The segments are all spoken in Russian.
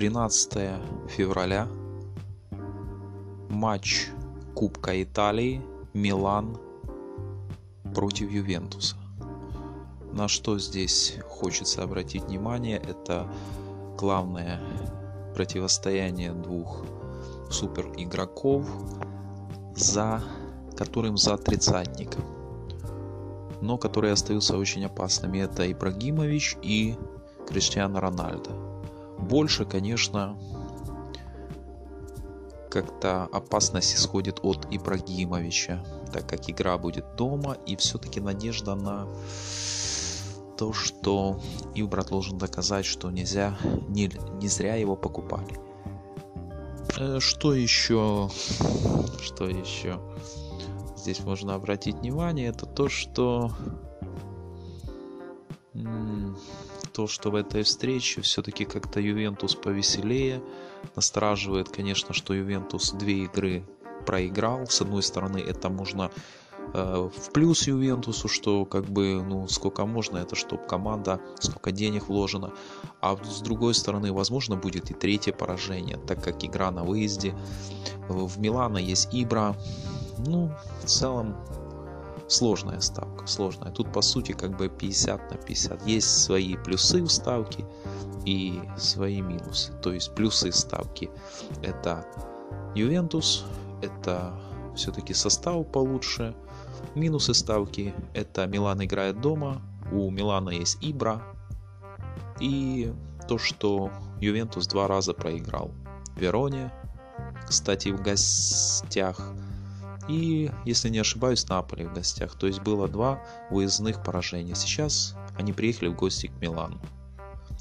13 февраля. Матч Кубка Италии. Милан против Ювентуса. На что здесь хочется обратить внимание, это главное противостояние двух супер игроков, за которым за тридцатником, но которые остаются очень опасными. Это Ибрагимович и Криштиану Рональдо. Больше, конечно, как-то опасность исходит от Ибрагимовича, так как игра будет дома, и все-таки надежда на то, что Ибра должен доказать, что нельзя, не, не зря его покупали. Э, что еще? Что еще? Здесь можно обратить внимание, это то, что то, что в этой встрече все-таки как-то Ювентус повеселее. Настораживает, конечно, что Ювентус две игры проиграл. С одной стороны, это можно э, в плюс Ювентусу, что как бы, ну, сколько можно, это чтобы команда, сколько денег вложено. А с другой стороны, возможно, будет и третье поражение, так как игра на выезде. В Милана есть Ибра. Ну, в целом, сложная ставка, сложная. Тут по сути как бы 50 на 50. Есть свои плюсы в ставке и свои минусы. То есть плюсы ставки это Ювентус, это все-таки состав получше. Минусы ставки это Милан играет дома, у Милана есть Ибра. И то, что Ювентус два раза проиграл. Вероне, кстати, в гостях и, если не ошибаюсь, Наполи в гостях. То есть было два выездных поражения. Сейчас они приехали в гости к Милану.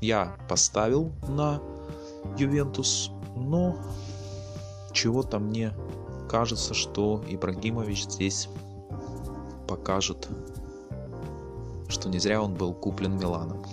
Я поставил на Ювентус, но чего-то мне кажется, что Ибрагимович здесь покажет, что не зря он был куплен Миланом.